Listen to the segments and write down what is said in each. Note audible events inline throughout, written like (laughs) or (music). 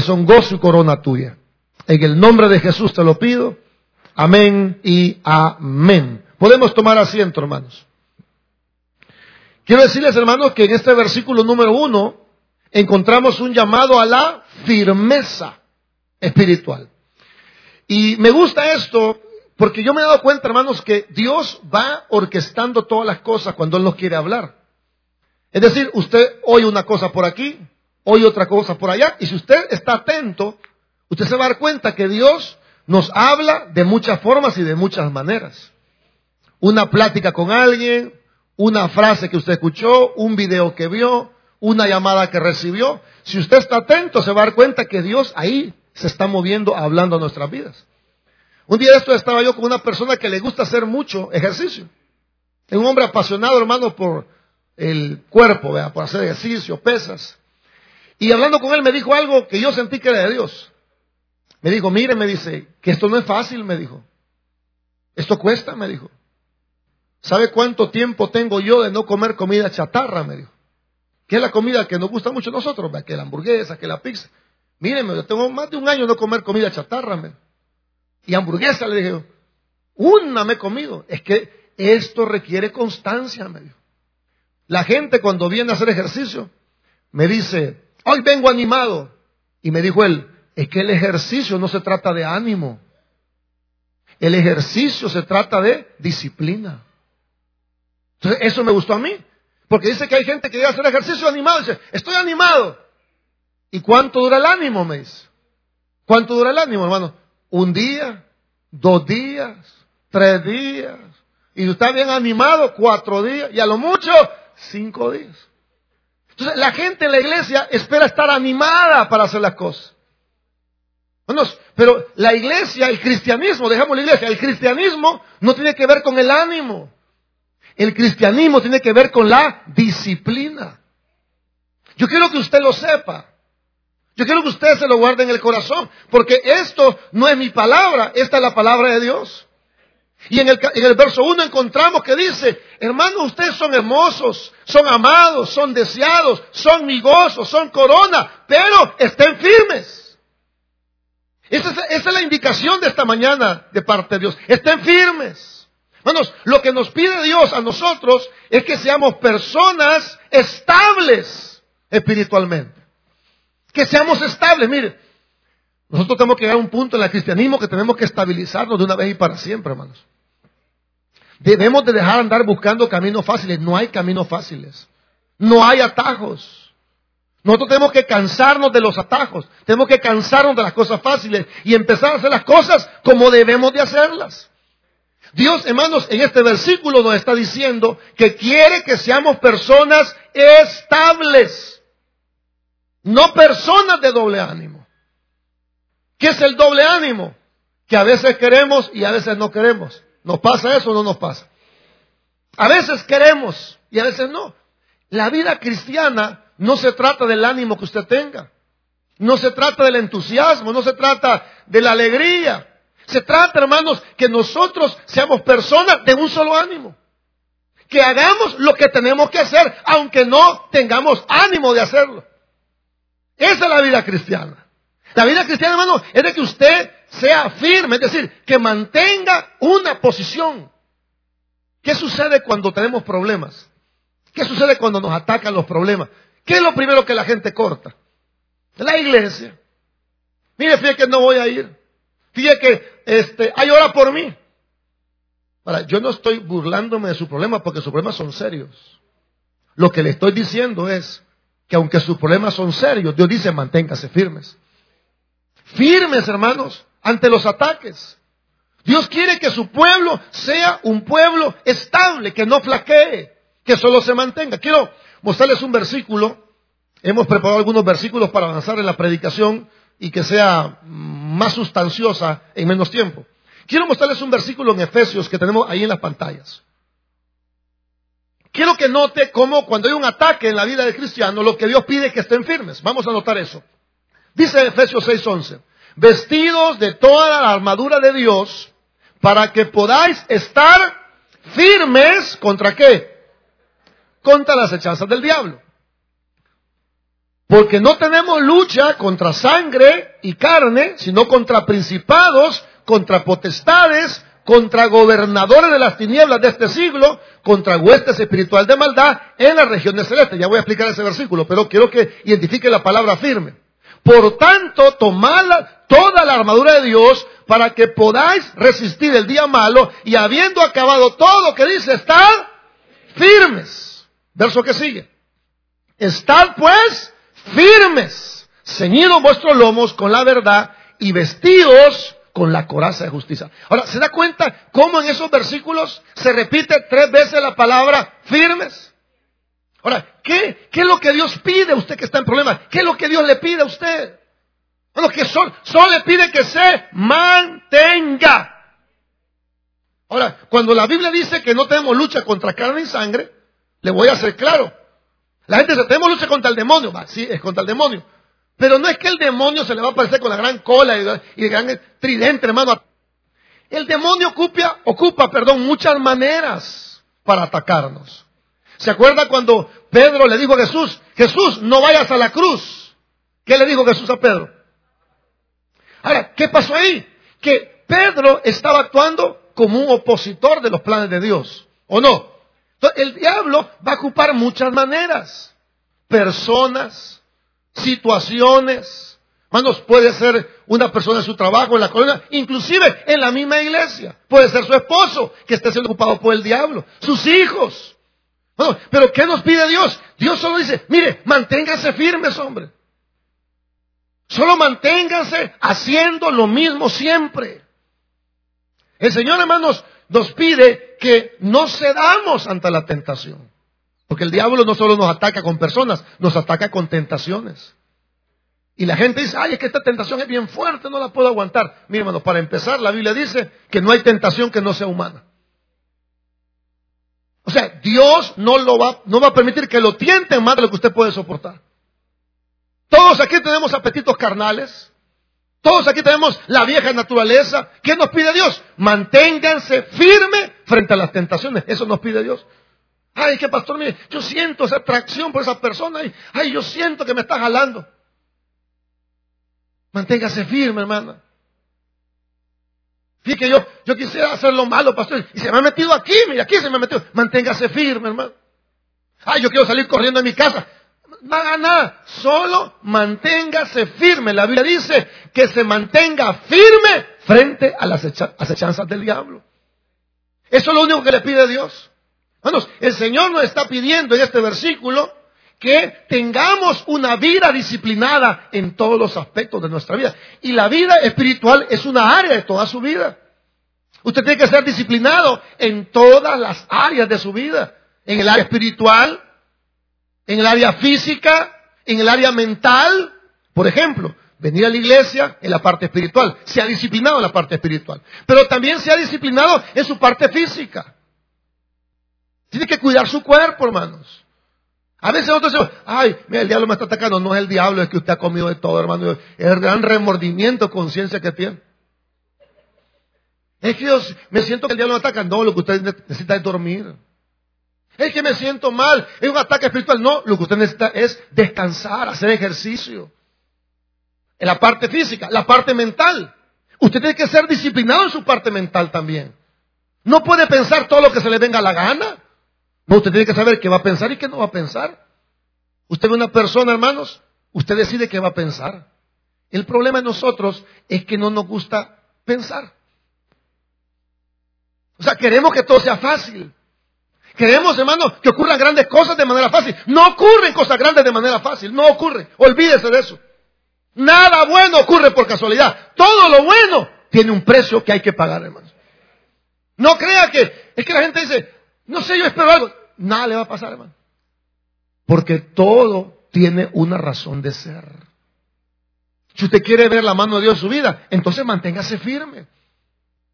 que son gozo y corona tuya. En el nombre de Jesús te lo pido. Amén y amén. Podemos tomar asiento, hermanos. Quiero decirles, hermanos, que en este versículo número uno encontramos un llamado a la firmeza espiritual. Y me gusta esto porque yo me he dado cuenta, hermanos, que Dios va orquestando todas las cosas cuando Él nos quiere hablar. Es decir, usted oye una cosa por aquí, oye otra cosa por allá, y si usted está atento, usted se va a dar cuenta que Dios nos habla de muchas formas y de muchas maneras. Una plática con alguien, una frase que usted escuchó, un video que vio, una llamada que recibió. Si usted está atento, se va a dar cuenta que Dios ahí se está moviendo, hablando a nuestras vidas. Un día de esto estaba yo con una persona que le gusta hacer mucho ejercicio. Es un hombre apasionado, hermano, por el cuerpo, por hacer ejercicio, pesas. Y hablando con él me dijo algo que yo sentí que era de Dios. Me dijo, mire, me dice, que esto no es fácil, me dijo. Esto cuesta, me dijo. ¿Sabe cuánto tiempo tengo yo de no comer comida chatarra? Me dijo. Que es la comida que nos gusta mucho a nosotros, que la hamburguesa, que la pizza. Míreme, yo tengo más de un año de no comer comida chatarra. Me dijo. Y hamburguesa le dije, una me comido. Es que esto requiere constancia, me dijo. La gente cuando viene a hacer ejercicio me dice, hoy vengo animado. Y me dijo él, es que el ejercicio no se trata de ánimo. El ejercicio se trata de disciplina. Entonces, eso me gustó a mí. Porque dice que hay gente que a hacer ejercicio animado dice, estoy animado. ¿Y cuánto dura el ánimo? Me dice. ¿Cuánto dura el ánimo, hermano? un día, dos días, tres días. Y usted está bien animado, cuatro días. Y a lo mucho, cinco días. Entonces, la gente en la iglesia espera estar animada para hacer las cosas. Pero la iglesia, el cristianismo, dejamos la iglesia, el cristianismo no tiene que ver con el ánimo. El cristianismo tiene que ver con la disciplina. Yo quiero que usted lo sepa. Yo quiero que ustedes se lo guarden en el corazón, porque esto no es mi palabra, esta es la palabra de Dios. Y en el, en el verso 1 encontramos que dice, hermanos, ustedes son hermosos, son amados, son deseados, son mi gozo, son corona, pero estén firmes. Esa es, esa es la indicación de esta mañana de parte de Dios. Estén firmes. Hermanos, lo que nos pide Dios a nosotros es que seamos personas estables espiritualmente. Que seamos estables. Mire, nosotros tenemos que llegar a un punto en el cristianismo que tenemos que estabilizarnos de una vez y para siempre, hermanos. Debemos de dejar andar buscando caminos fáciles. No hay caminos fáciles. No hay atajos. Nosotros tenemos que cansarnos de los atajos. Tenemos que cansarnos de las cosas fáciles y empezar a hacer las cosas como debemos de hacerlas. Dios, hermanos, en este versículo nos está diciendo que quiere que seamos personas estables. No personas de doble ánimo. ¿Qué es el doble ánimo? Que a veces queremos y a veces no queremos. ¿Nos pasa eso o no nos pasa? A veces queremos y a veces no. La vida cristiana no se trata del ánimo que usted tenga. No se trata del entusiasmo, no se trata de la alegría. Se trata, hermanos, que nosotros seamos personas de un solo ánimo. Que hagamos lo que tenemos que hacer, aunque no tengamos ánimo de hacerlo. Esa es la vida cristiana. La vida cristiana, hermano, es de que usted sea firme, es decir, que mantenga una posición. ¿Qué sucede cuando tenemos problemas? ¿Qué sucede cuando nos atacan los problemas? ¿Qué es lo primero que la gente corta? La iglesia. Mire, fíjate que no voy a ir. Fíjate que este, hay hora por mí. Ahora, yo no estoy burlándome de su problema porque sus problemas son serios. Lo que le estoy diciendo es, que aunque sus problemas son serios, Dios dice manténgase firmes. Firmes, hermanos, ante los ataques. Dios quiere que su pueblo sea un pueblo estable, que no flaquee, que solo se mantenga. Quiero mostrarles un versículo. Hemos preparado algunos versículos para avanzar en la predicación y que sea más sustanciosa en menos tiempo. Quiero mostrarles un versículo en Efesios que tenemos ahí en las pantallas. Quiero que note cómo cuando hay un ataque en la vida del cristiano, lo que Dios pide es que estén firmes. Vamos a notar eso. Dice Efesios 6:11, vestidos de toda la armadura de Dios para que podáis estar firmes contra qué? Contra las hechanzas del diablo. Porque no tenemos lucha contra sangre y carne, sino contra principados, contra potestades, contra gobernadores de las tinieblas de este siglo, contra huestes espiritual de maldad en las regiones celestes. Ya voy a explicar ese versículo, pero quiero que identifique la palabra firme. Por tanto, tomad toda la armadura de Dios para que podáis resistir el día malo y habiendo acabado todo que dice, estad firmes. Verso que sigue. Estad pues firmes, ceñidos vuestros lomos con la verdad y vestidos con la coraza de justicia. Ahora, ¿se da cuenta cómo en esos versículos se repite tres veces la palabra firmes? Ahora, ¿qué, es lo que Dios pide a usted que está en problemas? ¿Qué es lo que Dios le pide a usted? Bueno, que solo, le pide que se mantenga. Ahora, cuando la Biblia dice que no tenemos lucha contra carne y sangre, le voy a hacer claro. La gente dice, tenemos lucha contra el demonio. Sí, es contra el demonio. Pero no es que el demonio se le va a aparecer con la gran cola y, el gran tridente, hermano. El demonio ocupa, muchas maneras para atacarnos. ¿Se acuerda cuando Pedro le dijo a Jesús, Jesús, no vayas a la cruz? ¿Qué le dijo Jesús a Pedro? Ahora, ¿qué pasó ahí? Que Pedro estaba actuando como un opositor de los planes de Dios, ¿o no? Entonces, el diablo va a ocupar muchas maneras, personas, situaciones. Hermanos, puede ser una persona en su trabajo, en la colonia, inclusive en la misma iglesia. Puede ser su esposo que esté siendo ocupado por el diablo, sus hijos. Pero ¿qué nos pide Dios? Dios solo dice, mire, manténganse firmes, hombre. Solo manténganse haciendo lo mismo siempre. El Señor, hermanos, nos pide que no cedamos ante la tentación. Porque el diablo no solo nos ataca con personas, nos ataca con tentaciones. Y la gente dice, ay, es que esta tentación es bien fuerte, no la puedo aguantar. Mira, hermano, para empezar, la Biblia dice que no hay tentación que no sea humana. O sea, Dios no, lo va, no va a permitir que lo tienten más de lo que usted puede soportar. Todos aquí tenemos apetitos carnales. Todos aquí tenemos la vieja naturaleza. ¿Qué nos pide Dios? Manténganse firmes frente a las tentaciones. Eso nos pide Dios. Ay, que pastor, mire, yo siento esa atracción por esa persona. Ay, yo siento que me está jalando. Manténgase firme, hermana. Fíjate que yo, yo quisiera hacer lo malo, pastor. Y se me ha metido aquí, mire, aquí se me ha metido. Manténgase firme, hermano. Ay, yo quiero salir corriendo de mi casa. No haga nada. Solo manténgase firme. La Biblia dice que se mantenga firme frente a las acechanzas del diablo. Eso es lo único que le pide Dios. Hermanos, el Señor nos está pidiendo en este versículo que tengamos una vida disciplinada en todos los aspectos de nuestra vida. Y la vida espiritual es una área de toda su vida. Usted tiene que ser disciplinado en todas las áreas de su vida. En el área espiritual, en el área física, en el área mental. Por ejemplo, venir a la iglesia en la parte espiritual. Se ha disciplinado en la parte espiritual. Pero también se ha disciplinado en su parte física. Tiene que cuidar su cuerpo, hermanos. A veces nosotros decimos, ay, mira, el diablo me está atacando. No es el diablo, es que usted ha comido de todo, hermano. Es el gran remordimiento, conciencia que tiene. Es que yo me siento que el diablo me ataca. No, lo que usted necesita es dormir. Es que me siento mal. Es un ataque espiritual. No, lo que usted necesita es descansar, hacer ejercicio. En la parte física, la parte mental. Usted tiene que ser disciplinado en su parte mental también. No puede pensar todo lo que se le venga a la gana usted tiene que saber qué va a pensar y qué no va a pensar. Usted ve una persona, hermanos, usted decide qué va a pensar. El problema de nosotros es que no nos gusta pensar. O sea, queremos que todo sea fácil. Queremos, hermanos, que ocurran grandes cosas de manera fácil. No ocurren cosas grandes de manera fácil. No ocurre. Olvídese de eso. Nada bueno ocurre por casualidad. Todo lo bueno tiene un precio que hay que pagar, hermanos. No crea que, es que la gente dice, no sé, yo espero algo nada le va a pasar, hermano. Porque todo tiene una razón de ser. Si usted quiere ver la mano de Dios en su vida, entonces manténgase firme.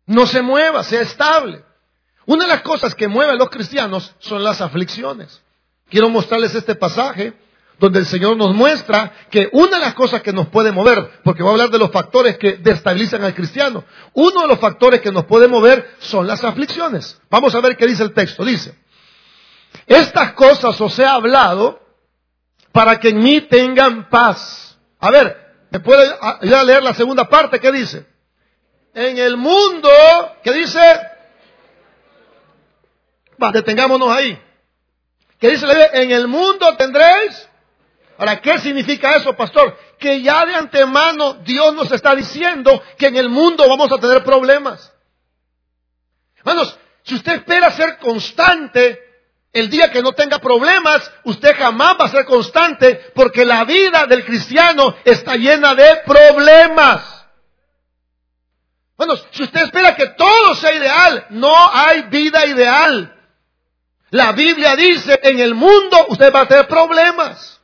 No se mueva, sea estable. Una de las cosas que mueve a los cristianos son las aflicciones. Quiero mostrarles este pasaje donde el Señor nos muestra que una de las cosas que nos puede mover, porque voy a hablar de los factores que destabilizan al cristiano, uno de los factores que nos puede mover son las aflicciones. Vamos a ver qué dice el texto. Dice, estas cosas os he hablado para que en mí tengan paz. A ver, ¿me puede ir a leer la segunda parte? ¿Qué dice? En el mundo, ¿qué dice? Va, detengámonos ahí. ¿Qué dice la En el mundo tendréis. Ahora, ¿qué significa eso, pastor? Que ya de antemano Dios nos está diciendo que en el mundo vamos a tener problemas. Hermanos, si usted espera ser constante, el día que no tenga problemas, usted jamás va a ser constante porque la vida del cristiano está llena de problemas. Bueno, si usted espera que todo sea ideal, no hay vida ideal. La Biblia dice, en el mundo usted va a tener problemas.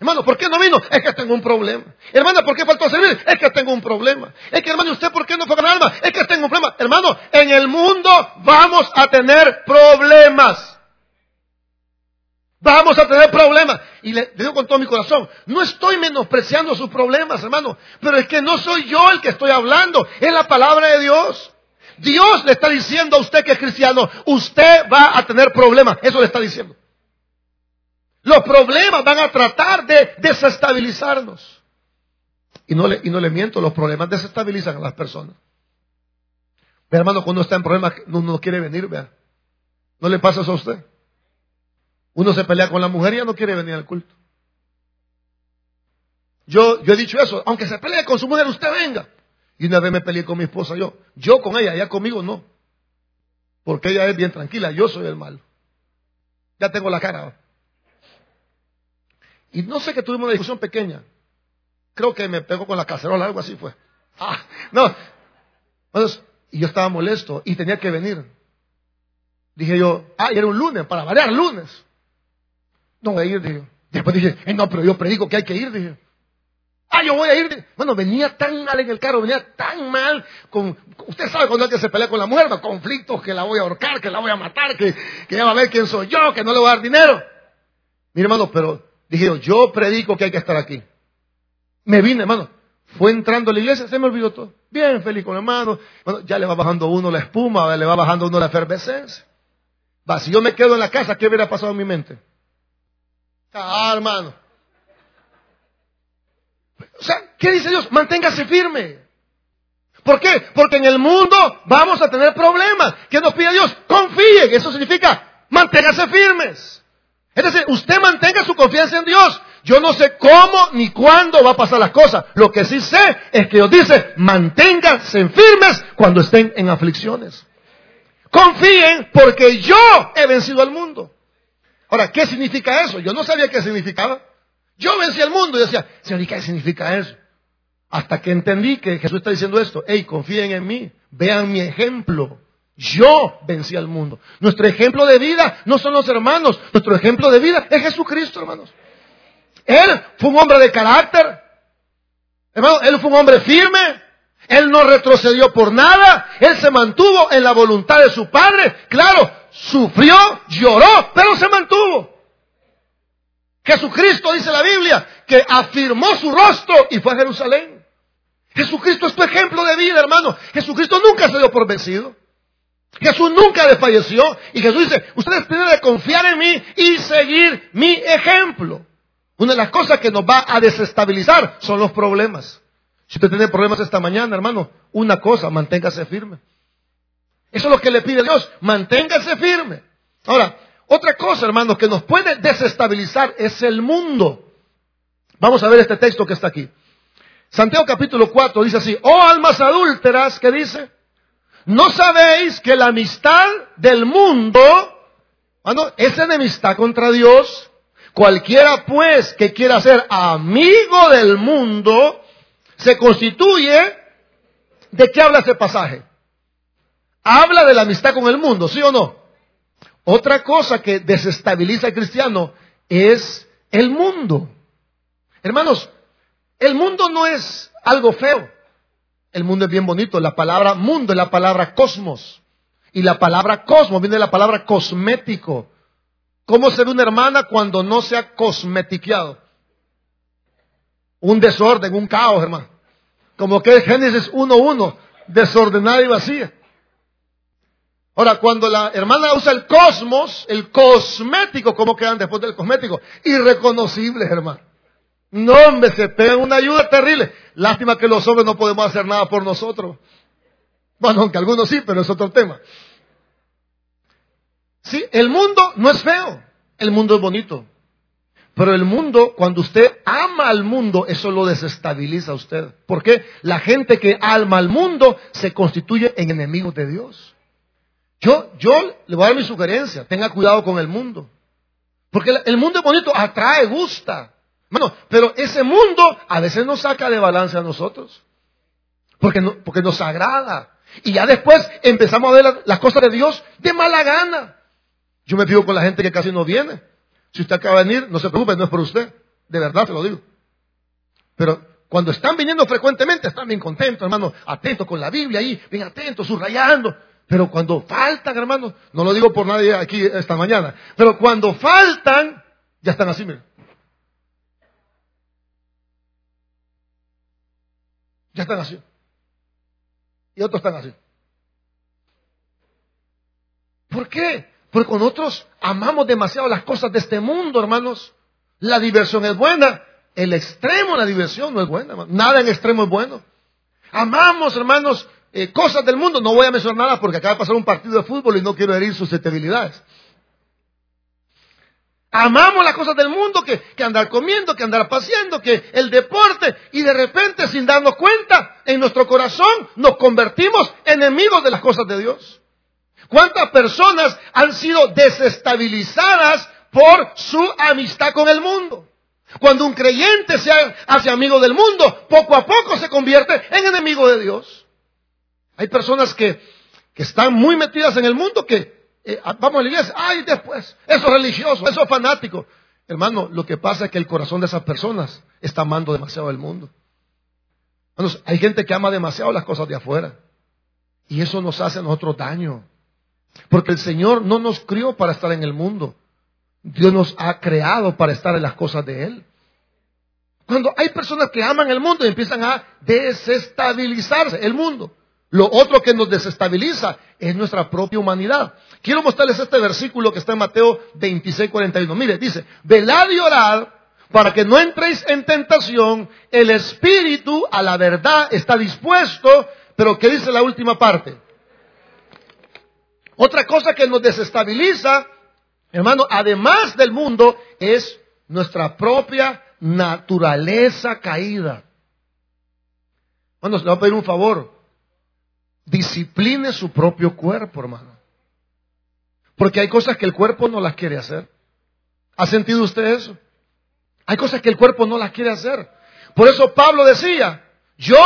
Hermano, ¿por qué no vino? Es que tengo un problema. Hermano, ¿por qué faltó a servir? Es que tengo un problema. Es que, hermano, ¿usted por qué no fue con alma? Es que tengo un problema. Hermano, en el mundo vamos a tener problemas. Vamos a tener problemas. Y le digo con todo mi corazón, no estoy menospreciando sus problemas, hermano, pero es que no soy yo el que estoy hablando, es la palabra de Dios. Dios le está diciendo a usted que es cristiano, usted va a tener problemas. Eso le está diciendo. Los problemas van a tratar de desestabilizarnos. Y no le, miento, los problemas desestabilizan a las personas. Ve, hermano, cuando está en problemas, no, no quiere venir, vea. ¿No le pasa eso a usted? Uno se pelea con la mujer y ya no quiere venir al culto. Yo, he dicho eso, aunque se pelee con su mujer, usted venga. Y una vez me peleé con mi esposa yo. Yo con ella, ella conmigo no. Porque ella es bien tranquila, yo soy el malo. Ya tengo la cara. Y no sé que tuvimos una discusión pequeña. Creo que me pegó con la cacerola, algo así fue. Ah, no. y yo estaba molesto y tenía que venir. Dije yo, ah, y era un lunes, para variar lunes. No voy a ir, dije. Después dije, eh, no, pero yo predico que hay que ir, dije. Ah, yo voy a ir. Bueno, venía tan mal en el carro, venía tan mal. Con, usted sabe cuando alguien se pelea con la mujer, conflictos, que la voy a ahorcar, que la voy a matar, que, que ya va a ver quién soy yo, que no le voy a dar dinero. Mi hermano, pero dije yo, yo predico que hay que estar aquí. Me vine, hermano. Fue entrando a la iglesia, se me olvidó todo. Bien feliz con el hermano. Bueno, ya le va bajando uno la espuma, le va bajando uno la efervescencia. Va, si yo me quedo en la casa, ¿qué hubiera pasado en mi mente? Ah, hermano. O sea, ¿qué dice Dios? Manténgase firme. ¿Por qué? Porque en el mundo vamos a tener problemas. ¿Qué nos pide Dios? Confíen. Eso significa manténgase firmes. Es decir, usted mantenga su confianza en Dios. Yo no sé cómo ni cuándo va a pasar las cosas. Lo que sí sé es que Dios dice, manténganse firmes cuando estén en aflicciones. Confíen porque yo he vencido al mundo. Ahora, ¿qué significa eso? Yo no sabía qué significaba. Yo vencí al mundo y decía, Señor, ¿y qué significa eso? Hasta que entendí que Jesús está diciendo esto, hey, confíen en mí, vean mi ejemplo. Yo vencí al mundo. Nuestro ejemplo de vida no son los hermanos, nuestro ejemplo de vida es Jesucristo, hermanos. Él fue un hombre de carácter, hermano, él fue un hombre firme, él no retrocedió por nada, él se mantuvo en la voluntad de su Padre. Claro, sufrió, lloró, pero se mantuvo. Jesucristo, dice la Biblia, que afirmó su rostro y fue a Jerusalén. Jesucristo es tu ejemplo de vida, hermano. Jesucristo nunca se dio por vencido. Jesús nunca desfalleció. Y Jesús dice, ustedes tienen que confiar en mí y seguir mi ejemplo. Una de las cosas que nos va a desestabilizar son los problemas. Si usted tiene problemas esta mañana, hermano, una cosa, manténgase firme. Eso es lo que le pide Dios, manténgase firme. Ahora, otra cosa, hermanos, que nos puede desestabilizar es el mundo. Vamos a ver este texto que está aquí. Santiago capítulo 4 dice así, oh almas adúlteras, ¿qué dice? ¿No sabéis que la amistad del mundo, bueno, es enemistad contra Dios? Cualquiera pues que quiera ser amigo del mundo, se constituye, ¿de qué habla ese pasaje? Habla de la amistad con el mundo, ¿sí o no? Otra cosa que desestabiliza al cristiano es el mundo. Hermanos, el mundo no es algo feo. El mundo es bien bonito. La palabra mundo es la palabra cosmos. Y la palabra cosmos viene de la palabra cosmético. ¿Cómo se ve una hermana cuando no se ha cosmetiqueado? Un desorden, un caos, hermano. Como que es Génesis 1.1, desordenada y vacía. Ahora, cuando la hermana usa el cosmos, el cosmético, ¿cómo quedan después del cosmético? Irreconocibles, hermano. No, hombre, se pegan una ayuda terrible. Lástima que los hombres no podemos hacer nada por nosotros. Bueno, aunque algunos sí, pero es otro tema. Sí, el mundo no es feo, el mundo es bonito. Pero el mundo, cuando usted ama al mundo, eso lo desestabiliza a usted. ¿Por qué? La gente que ama al mundo se constituye en enemigos de Dios. Yo, yo le voy a dar mi sugerencia, tenga cuidado con el mundo. Porque el mundo es bonito, atrae, gusta. Bueno, pero ese mundo a veces nos saca de balance a nosotros. Porque, no, porque nos agrada. Y ya después empezamos a ver las cosas de Dios de mala gana. Yo me fijo con la gente que casi no viene. Si usted acaba de venir, no se preocupe, no es por usted. De verdad te lo digo. Pero cuando están viniendo frecuentemente, están bien contentos, hermano, atentos con la Biblia ahí, bien atentos, subrayando. Pero cuando faltan, hermano, no lo digo por nadie aquí esta mañana, pero cuando faltan, ya están así, miren. Ya están así. Y otros están así. ¿Por qué? Porque nosotros amamos demasiado las cosas de este mundo, hermanos. La diversión es buena. El extremo de la diversión no es buena. Nada en extremo es bueno. Amamos, hermanos, eh, cosas del mundo. No voy a mencionar nada porque acaba de pasar un partido de fútbol y no quiero herir susceptibilidades. Amamos las cosas del mundo, que, que, andar comiendo, que andar paseando, que el deporte, y de repente, sin darnos cuenta, en nuestro corazón nos convertimos enemigos de las cosas de Dios. ¿Cuántas personas han sido desestabilizadas por su amistad con el mundo? Cuando un creyente se hace amigo del mundo, poco a poco se convierte en enemigo de Dios. Hay personas que, que están muy metidas en el mundo que eh, vamos a la iglesia, ay, después, eso es religioso, eso es fanático. Hermano, lo que pasa es que el corazón de esas personas está amando demasiado el mundo. hay gente que ama demasiado las cosas de afuera. Y eso nos hace a nosotros daño. Porque el Señor no nos crió para estar en el mundo. Dios nos ha creado para estar en las cosas de Él. Cuando hay personas que aman el mundo y empiezan a desestabilizarse el mundo. Lo otro que nos desestabiliza es nuestra propia humanidad. Quiero mostrarles este versículo que está en Mateo 26, 41. Mire, dice, velad y orad para que no entréis en tentación. El espíritu a la verdad está dispuesto, pero ¿qué dice la última parte? Otra cosa que nos desestabiliza, hermano, además del mundo, es nuestra propia naturaleza caída. Bueno, le voy a pedir un favor. Discipline su propio cuerpo, hermano. Porque hay cosas que el cuerpo no las quiere hacer. ¿Ha sentido usted eso? Hay cosas que el cuerpo no las quiere hacer. Por eso Pablo decía, yo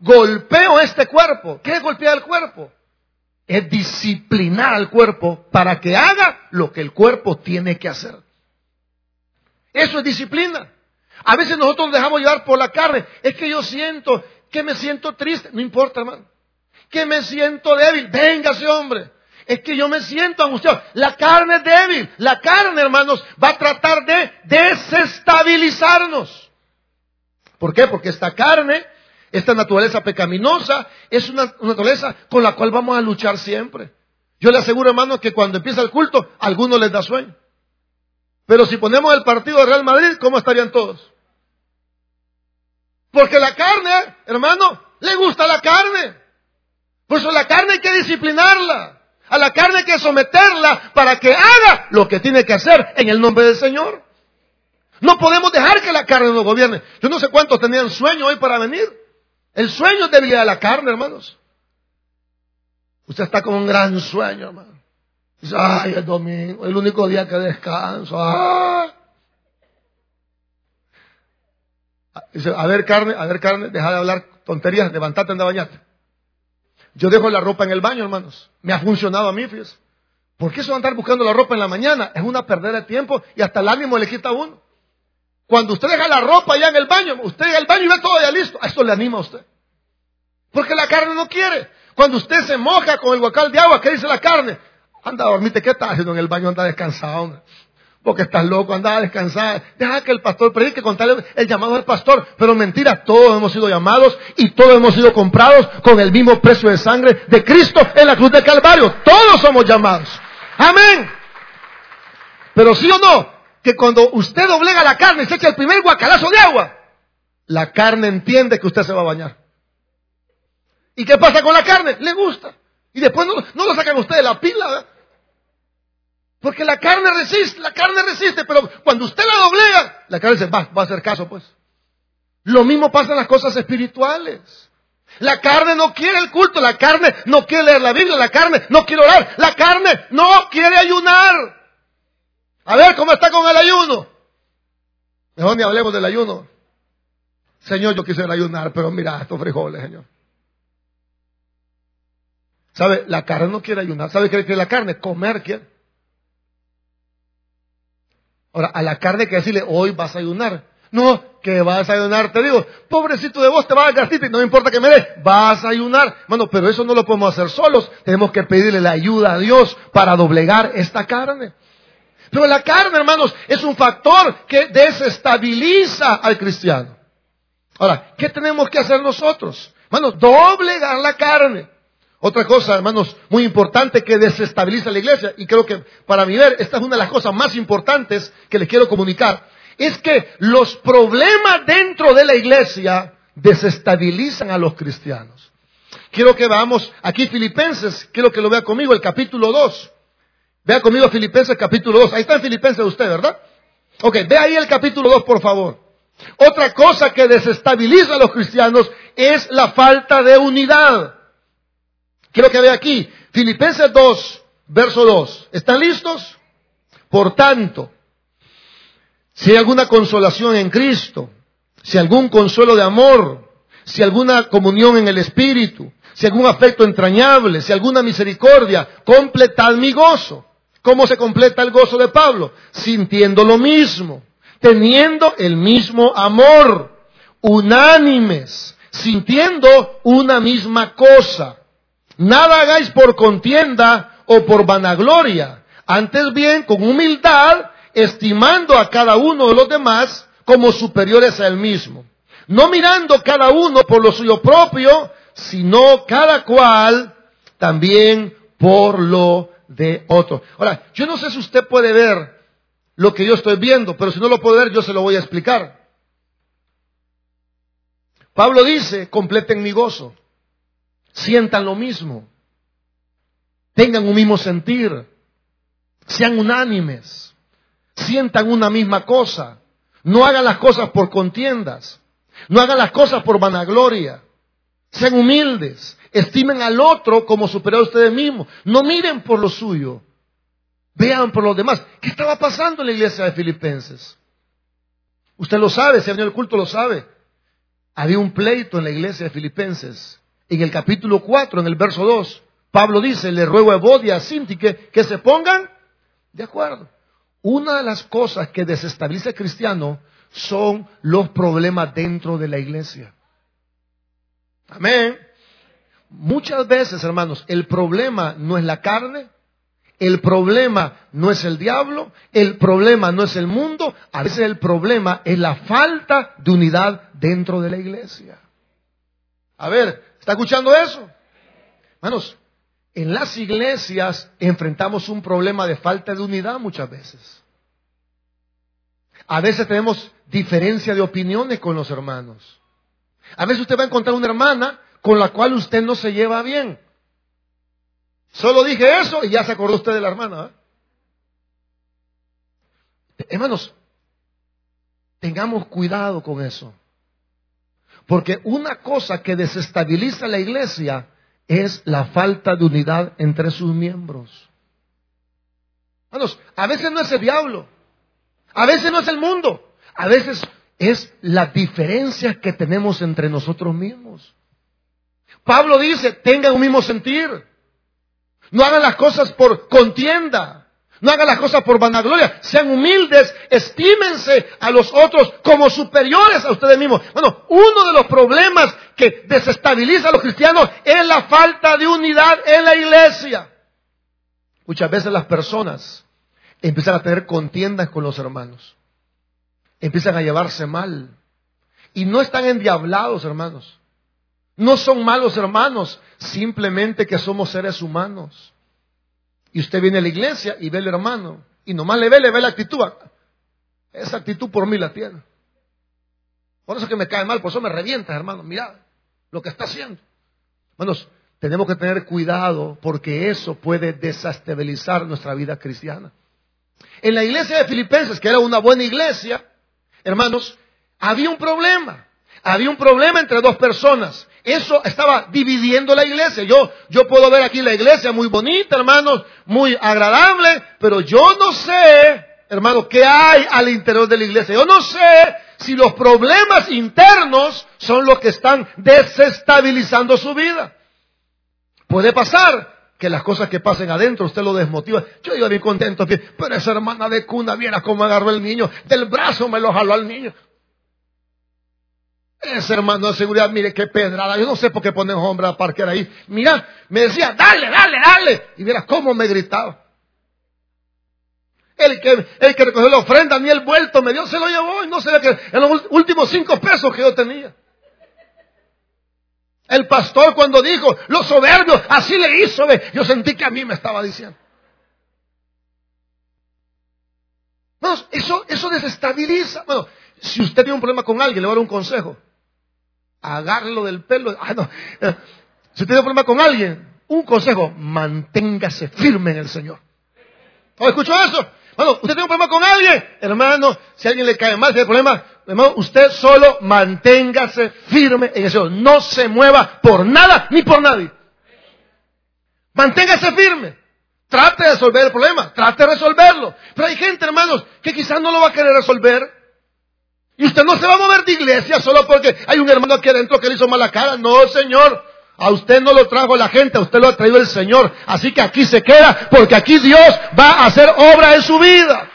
golpeo este cuerpo. ¿Qué es golpear el cuerpo? es disciplinar al cuerpo para que haga lo que el cuerpo tiene que hacer. Eso es disciplina. A veces nosotros nos dejamos llevar por la carne. Es que yo siento que me siento triste. No importa, hermano. Que me siento débil. Véngase, hombre. Es que yo me siento angustiado. La carne es débil. La carne, hermanos, va a tratar de desestabilizarnos. ¿Por qué? Porque esta carne esta naturaleza pecaminosa es una, naturaleza con la cual vamos a luchar siempre. Yo le aseguro, hermano, que cuando empieza el culto, a algunos les da sueño. Pero si ponemos el partido de Real Madrid, ¿cómo estarían todos? Porque la carne, hermano, le gusta la carne. Por eso la carne hay que disciplinarla. A la carne hay que someterla para que haga lo que tiene que hacer en el nombre del Señor. No podemos dejar que la carne nos gobierne. Yo no sé cuántos tenían sueño hoy para venir. El sueño es debilidad de la carne, hermanos. Usted está con un gran sueño, hermano. Dice, ay, el domingo, el único día que descanso. Ah. Dice, a ver, carne, a ver, carne, deja de hablar tonterías, levantate, anda, bañate. Yo dejo la ropa en el baño, hermanos. Me ha funcionado a mí, fíjese. ¿Por qué eso de andar buscando la ropa en la mañana? Es una perder de tiempo y hasta el ánimo le quita a uno. Cuando usted deja la ropa allá en el baño, usted llega al baño y ve todo ya listo. A esto le anima a usted. Porque la carne no quiere. Cuando usted se moja con el guacal de agua, ¿qué dice la carne? Anda, dormite, ¿qué está haciendo en el baño? Anda descansado. Porque estás loco, anda a descansar, deja que el pastor predique, contarle el llamado del pastor, pero mentira, todos hemos sido llamados y todos hemos sido comprados con el mismo precio de sangre de Cristo en la cruz de Calvario, todos somos llamados, amén. Pero sí o no, que cuando usted doblega la carne y se echa el primer guacalazo de agua, la carne entiende que usted se va a bañar. ¿Y qué pasa con la carne? Le gusta. Y después no, lo sacan ustedes de la pila. Porque la carne resiste, la carne resiste, pero cuando usted la doblega, la carne dice, va, va a hacer caso pues. Lo mismo pasa en las cosas espirituales. La carne no quiere el culto, la carne no quiere leer la Biblia, la carne no quiere orar, la carne no quiere ayunar. A ver cómo está con el ayuno. Mejor ni hablemos del ayuno. Señor, yo quisiera ayunar, pero mira estos frijoles, Señor. ¿Sabe? La carne no quiere ayunar. ¿Sabe qué quiere la carne? Comer quiere. Ahora, a la carne que decirle, hoy vas a ayunar. No, que vas a ayunar, te digo, pobrecito de vos, te vas a gastritis, no importa que me des, vas a ayunar. Bueno, pero eso no lo podemos hacer solos, tenemos que pedirle la ayuda a Dios para doblegar esta carne. Pero la carne, hermanos, es un factor que desestabiliza al cristiano. Ahora, ¿qué tenemos que hacer nosotros? Hermanos, doblegar la carne. Otra cosa, hermanos, muy importante que desestabiliza la iglesia, y creo que para mi ver, esta es una de las cosas más importantes que les quiero comunicar, es que los problemas dentro de la iglesia desestabilizan a los cristianos. Quiero que veamos aquí Filipenses, quiero que lo vea conmigo, el capítulo 2. Vea conmigo Filipenses capítulo 2. Ahí está en Filipenses usted, ¿verdad? Ok, ve ahí el capítulo 2, por favor. Otra cosa que desestabiliza a los cristianos es la falta de unidad. Quiero que vea aquí, Filipenses 2, verso 2. ¿Están listos? Por tanto, si hay alguna consolación en Cristo, si algún consuelo de amor, si alguna comunión en el Espíritu, si algún afecto entrañable, si alguna misericordia, completad mi gozo. ¿Cómo se completa el gozo de Pablo? Sintiendo lo mismo, teniendo el mismo amor, unánimes, sintiendo una misma cosa. Nada hagáis por contienda o por vanagloria, antes bien con humildad, estimando a cada uno de los demás como superiores a él mismo. No mirando cada uno por lo suyo propio, sino cada cual también por lo de otro. Ahora, yo no sé si usted puede ver lo que yo estoy viendo, pero si no lo puede ver, yo se lo voy a explicar. Pablo dice, completen mi gozo sientan lo mismo, tengan un mismo sentir, sean unánimes, sientan una misma cosa, no hagan las cosas por contiendas, no hagan las cosas por vanagloria, sean humildes, estimen al otro como superior a ustedes mismos, no miren por lo suyo, vean por los demás. ¿Qué estaba pasando en la iglesia de Filipenses? Usted lo sabe, si culto lo sabe. Había un pleito en la iglesia de Filipenses en el capítulo 4, en el verso 2, Pablo dice, le ruego a Evodia, a Sinti, que, que se pongan de acuerdo. Una de las cosas que desestabiliza al cristiano son los problemas dentro de la iglesia. Amén. Muchas veces, hermanos, el problema no es la carne, el problema no es el diablo, el problema no es el mundo, a veces el problema es la falta de unidad dentro de la iglesia. A ver, ¿Está escuchando eso? Hermanos, en las iglesias enfrentamos un problema de falta de unidad muchas veces. A veces tenemos diferencia de opiniones con los hermanos. A veces usted va a encontrar una hermana con la cual usted no se lleva bien. Solo dije eso y ya se acordó usted de la hermana. Hermanos, tengamos cuidado con eso. Porque una cosa que desestabiliza la iglesia es la falta de unidad entre sus miembros. A veces no es el diablo, a veces no es el mundo, a veces es la diferencia que tenemos entre nosotros mismos. Pablo dice, tengan un mismo sentir, no hagan las cosas por contienda, no hagan las cosas por vanagloria. Sean humildes. Estímense a los otros como superiores a ustedes mismos. Bueno, uno de los problemas que desestabiliza a los cristianos es la falta de unidad en la iglesia. Muchas veces las personas empiezan a tener contiendas con los hermanos. Empiezan a llevarse mal. Y no están endiablados, hermanos. No son malos hermanos, simplemente que somos seres humanos. Y usted viene a la iglesia y ve al hermano. Y nomás le ve, le ve la actitud. Esa actitud por mí la tiene. Por eso que me cae mal, por eso me revienta, hermano. Mira lo que está haciendo. Hermanos, tenemos que tener cuidado porque eso puede desestabilizar nuestra vida cristiana. En la iglesia de Filipenses, que era una buena iglesia, hermanos, había un problema. Había un problema entre dos personas. Eso estaba dividiendo la iglesia. Yo, yo puedo ver aquí la iglesia muy bonita, hermanos, muy agradable, pero yo no sé, hermano, qué hay al interior de la iglesia. Yo no sé si los problemas internos son los que están desestabilizando su vida. Puede pasar que las cosas que pasen adentro usted lo desmotiva. Yo iba bien contento, pero esa hermana de cuna, viera cómo agarró el niño, del brazo me lo jaló al niño. Ese hermano de seguridad, mire qué pedrada. Yo no sé por qué ponen hombre a parquear ahí. Mira, me decía, dale, dale, dale. Y mira cómo me gritaba. El que, el que recogió la ofrenda, ni el vuelto me dio, se lo llevó. Y no sé que en los últimos cinco pesos que yo tenía. El pastor cuando dijo, los soberbios, así le hizo, yo sentí que a mí me estaba diciendo. eso, eso desestabiliza. Bueno, si usted tiene un problema con alguien, le voy a dar un consejo. Agárrelo del pelo. Ah, no. Si tiene problema con alguien, un consejo, manténgase firme en el Señor. ¿O escuchó eso? Bueno, usted tiene un problema con alguien, hermano, si a alguien le cae mal, si hay problema, hermano, usted solo manténgase firme en eso. No se mueva por nada ni por nadie. Manténgase firme. Trate de resolver el problema, trate de resolverlo. Pero hay gente, hermanos, que quizás no lo va a querer resolver. Y usted no se va a mover de iglesia solo porque hay un hermano aquí adentro que le hizo mala cara. No, Señor. A usted no lo trajo la gente, a usted lo ha traído el Señor. Así que aquí se queda porque aquí Dios va a hacer obra en su vida.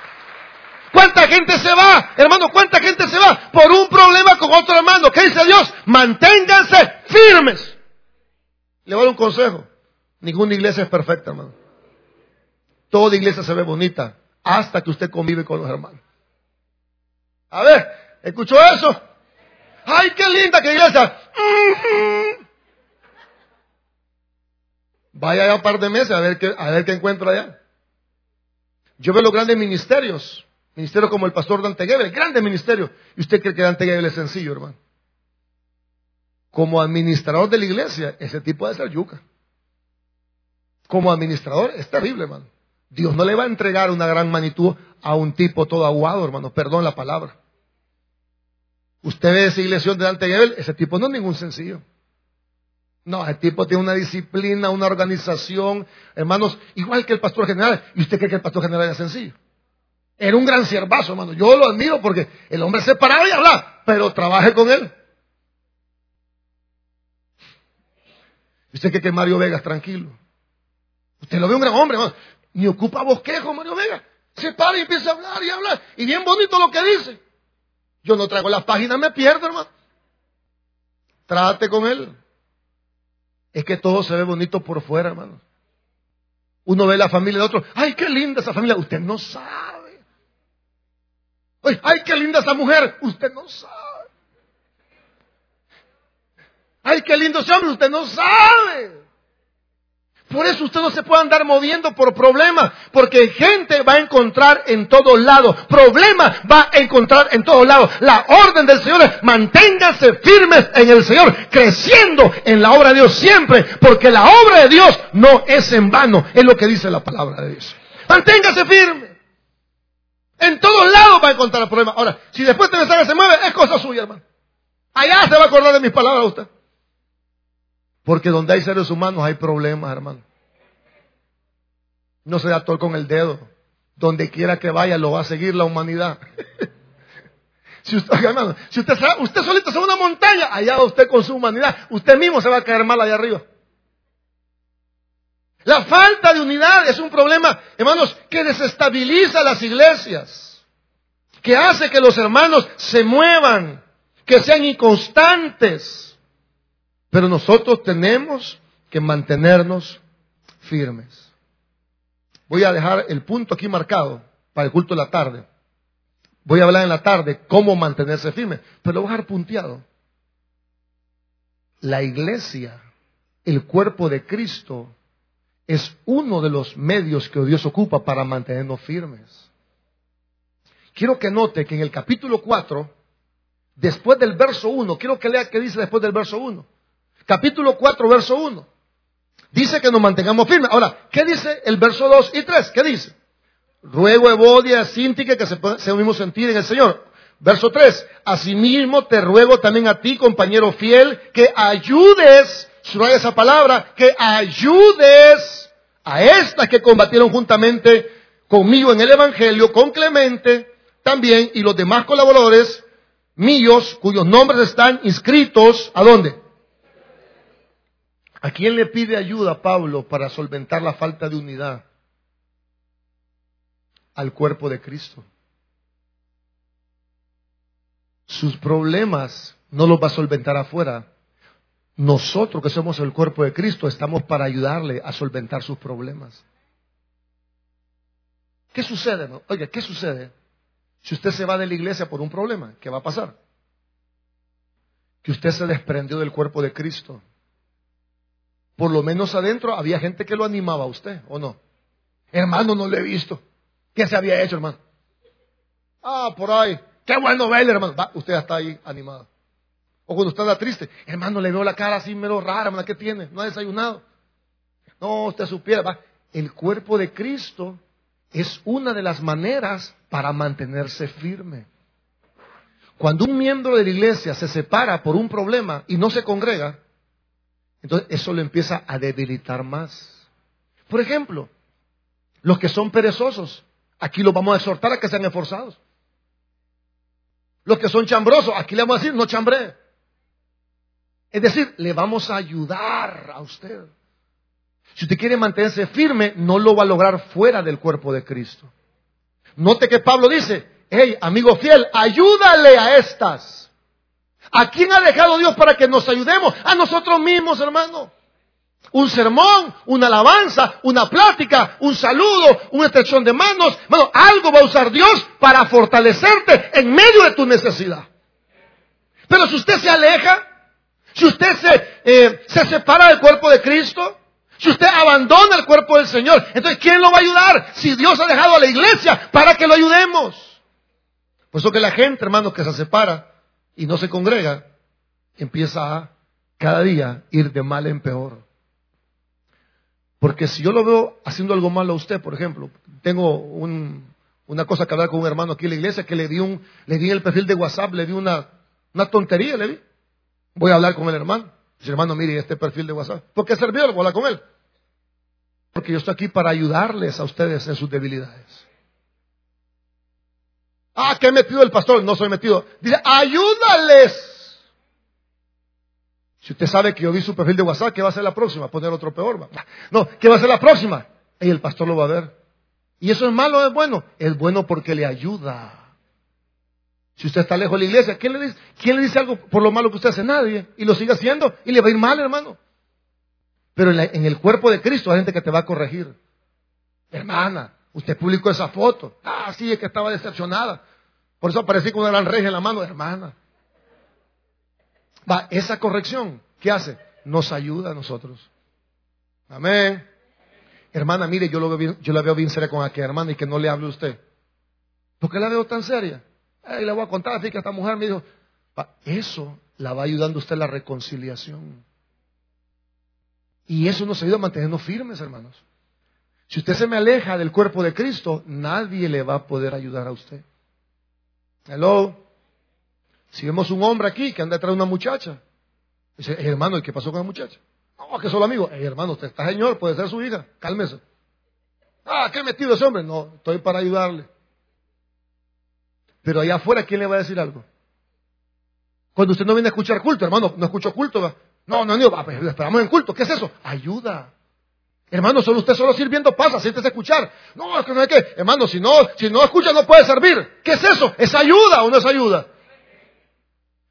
¿Cuánta gente se va? Hermano, ¿cuánta gente se va? Por un problema con otro hermano. ¿Qué dice Dios? Manténganse firmes. Le voy a dar un consejo. Ninguna iglesia es perfecta, hermano. Toda iglesia se ve bonita hasta que usted convive con los hermanos. A ver, ¿escuchó eso? ¡Ay, qué linda que iglesia! Vaya ya un par de meses a ver qué, a ver qué allá. Yo veo los grandes ministerios, ministerios como el pastor Dante Gebel, grande ministerio. ¿Y usted cree que Dante Gebel es sencillo, hermano? Como administrador de la iglesia, ese tipo de ser yuca. Como administrador es terrible, hermano. Dios no le va a entregar una gran magnitud a un tipo todo aguado, hermano. Perdón la palabra. Usted ve esa iglesia de Dante Gebel, ese tipo no es ningún sencillo. No, el tipo tiene una disciplina, una organización, hermanos, igual que el pastor general. ¿Y usted cree que el pastor general era sencillo? Era un gran siervazo, hermano. Yo lo admiro porque el hombre se paraba y hablaba, pero trabaje con él. ¿Usted cree que Mario Vega es tranquilo? Usted lo ve un gran hombre, hermano. Ni ocupa bosquejo, Mario Vega. Se para y empieza a hablar y hablar. Y bien bonito lo que dice. Yo no traigo las páginas, me pierdo, hermano. Trate con él. Es que todo se ve bonito por fuera, hermano. Uno ve la familia de otro. ¡Ay, qué linda esa familia! Usted no sabe. ¡Ay, qué linda esa mujer! Usted no sabe. ¡Ay, qué lindo ese hombre! Usted no sabe. Por eso usted no se puede andar moviendo por problemas, porque gente va a encontrar en todos lados, problemas va a encontrar en todos lados. La orden del Señor es manténganse firmes en el Señor, creciendo en la obra de Dios siempre, porque la obra de Dios no es en vano, es lo que dice la palabra de Dios. Manténgase firme. En todos lados va a encontrar el problema. Ahora, si después de mensaje se mueve, es cosa suya, hermano. Allá se va a acordar de mis palabras usted. Porque donde hay seres humanos hay problemas, hermano. No se da todo con el dedo. Donde quiera que vaya lo va a seguir la humanidad. (laughs) si usted, hermano, si usted, usted solito se va a una montaña, allá va usted con su humanidad, usted mismo se va a caer mal allá arriba. La falta de unidad es un problema, hermanos, que desestabiliza las iglesias, que hace que los hermanos se muevan, que sean inconstantes. Pero nosotros tenemos que mantenernos firmes. Voy a dejar el punto aquí marcado para el culto de la tarde. Voy a hablar en la tarde cómo mantenerse firme, pero lo voy a dejar punteado. La iglesia, el cuerpo de Cristo, es uno de los medios que Dios ocupa para mantenernos firmes. Quiero que note que en el capítulo 4, después del verso 1, quiero que lea qué dice después del verso 1. Capítulo 4, verso 1. Dice que nos mantengamos firmes. Ahora, ¿qué dice el verso 2 y 3? ¿Qué dice? Ruego a Evodia, a Sintique que se, se mismo sentir en el Señor. Verso 3. Asimismo te ruego también a ti, compañero fiel, que ayudes, subraya esa palabra, que ayudes a estas que combatieron juntamente conmigo en el Evangelio, con Clemente también y los demás colaboradores míos cuyos nombres están inscritos, ¿a dónde? ¿A quién le pide ayuda Pablo para solventar la falta de unidad? Al cuerpo de Cristo. Sus problemas no los va a solventar afuera. Nosotros que somos el cuerpo de Cristo estamos para ayudarle a solventar sus problemas. ¿Qué sucede? Oiga, ¿qué sucede si usted se va de la iglesia por un problema? ¿Qué va a pasar? Que usted se desprendió del cuerpo de Cristo. Por lo menos adentro había gente que lo animaba a usted, ¿o no? Hermano, no lo he visto. ¿Qué se había hecho, hermano? Ah, por ahí. Qué bueno verle, hermano. Va, usted está ahí animado. O cuando usted está triste, hermano, le veo la cara así medio rara, hermano, ¿qué tiene? No ha desayunado. No, usted supiera, va. El cuerpo de Cristo es una de las maneras para mantenerse firme. Cuando un miembro de la iglesia se separa por un problema y no se congrega, entonces eso lo empieza a debilitar más. Por ejemplo, los que son perezosos, aquí los vamos a exhortar a que sean esforzados. Los que son chambrosos, aquí le vamos a decir, no chambre. Es decir, le vamos a ayudar a usted. Si usted quiere mantenerse firme, no lo va a lograr fuera del cuerpo de Cristo. Note que Pablo dice, hey, amigo fiel, ayúdale a estas. ¿A quién ha dejado Dios para que nos ayudemos? A nosotros mismos, hermano. Un sermón, una alabanza, una plática, un saludo, una extensión de manos. Bueno, algo va a usar Dios para fortalecerte en medio de tu necesidad. Pero si usted se aleja, si usted se, eh, se separa del cuerpo de Cristo, si usted abandona el cuerpo del Señor, entonces ¿quién lo va a ayudar? Si Dios ha dejado a la iglesia para que lo ayudemos. Por eso que la gente, hermano, que se separa y no se congrega, empieza a cada día ir de mal en peor. Porque si yo lo veo haciendo algo malo a usted, por ejemplo, tengo una cosa que hablar con un hermano aquí en la iglesia que le di, un, le di el perfil de WhatsApp, le di una, una tontería, le di. Voy a hablar con el hermano. Dice, hermano, mire este perfil de WhatsApp. ¿Por qué servió? Voy hablar con él. Porque yo estoy aquí para ayudarles a ustedes en sus debilidades. Ah, ¿qué he metido el pastor? No soy metido. Dice, ayúdales. Si usted sabe que yo vi su perfil de WhatsApp, ¿qué va a ser la próxima? Poner otro peor. No, ¿qué va a ser la próxima? Y el pastor lo va a ver. ¿Y eso es malo o es bueno? Es bueno porque le ayuda. Si usted está lejos de la iglesia, ¿quién le dice, quién le dice algo por lo malo que usted hace? Nadie. Y lo sigue haciendo y le va a ir mal, hermano. Pero en el cuerpo de Cristo hay gente que te va a corregir. Hermana, Usted publicó esa foto. Ah, sí, es que estaba decepcionada. Por eso aparecí con una gran reja en la mano, hermana. Va, esa corrección, ¿qué hace? Nos ayuda a nosotros. Amén. Hermana, mire, yo, la veo bien seria con aquella hermana y que no le hable a usted. ¿Por qué la veo tan seria? Y le voy a contar así que esta mujer me dijo, eso la va ayudando a usted la reconciliación. Y eso nos ayuda a mantenernos firmes, hermanos. Si usted se me aleja del cuerpo de Cristo, nadie le va a poder ayudar a usted. Hello. Si vemos un hombre aquí que anda detrás de una muchacha, dice, hermano, ¿y qué pasó con la muchacha? No, que solo amigo. hermano, usted está señor, puede ser su hija, cálmese. Ah, ¿qué metido ese hombre? No, estoy para ayudarle. Pero allá afuera, ¿quién le va a decir algo? Cuando usted no viene a escuchar culto, hermano, no escucho culto. No, no, no, pues, esperamos en culto. ¿Qué es eso? Ayuda. Hermano, solo usted solo sirviendo pasa, siéntese a escuchar. No, es que no hay que, hermano, si no, si no escucha no puede servir. ¿Qué es eso? ¿Es ayuda o no es ayuda?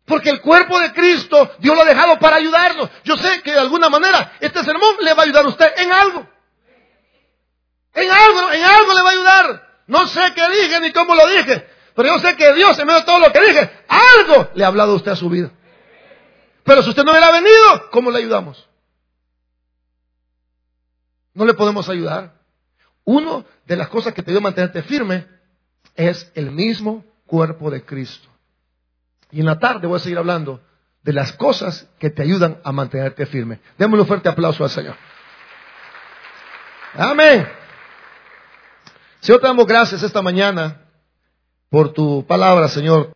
Porque el cuerpo de Cristo Dios lo ha dejado para ayudarnos. Yo sé que de alguna manera este sermón le va a ayudar a usted en algo. En algo, en algo le va a ayudar. No sé qué dije ni cómo lo dije, pero yo sé que Dios, en medio de todo lo que dije, algo le ha hablado a usted a su vida. Pero si usted no hubiera venido, ¿cómo le ayudamos? No le podemos ayudar. Una de las cosas que te dio mantenerte firme es el mismo cuerpo de Cristo. Y en la tarde voy a seguir hablando de las cosas que te ayudan a mantenerte firme. Démosle un fuerte aplauso al Señor. Amén. Señor, te damos gracias esta mañana por tu palabra, Señor.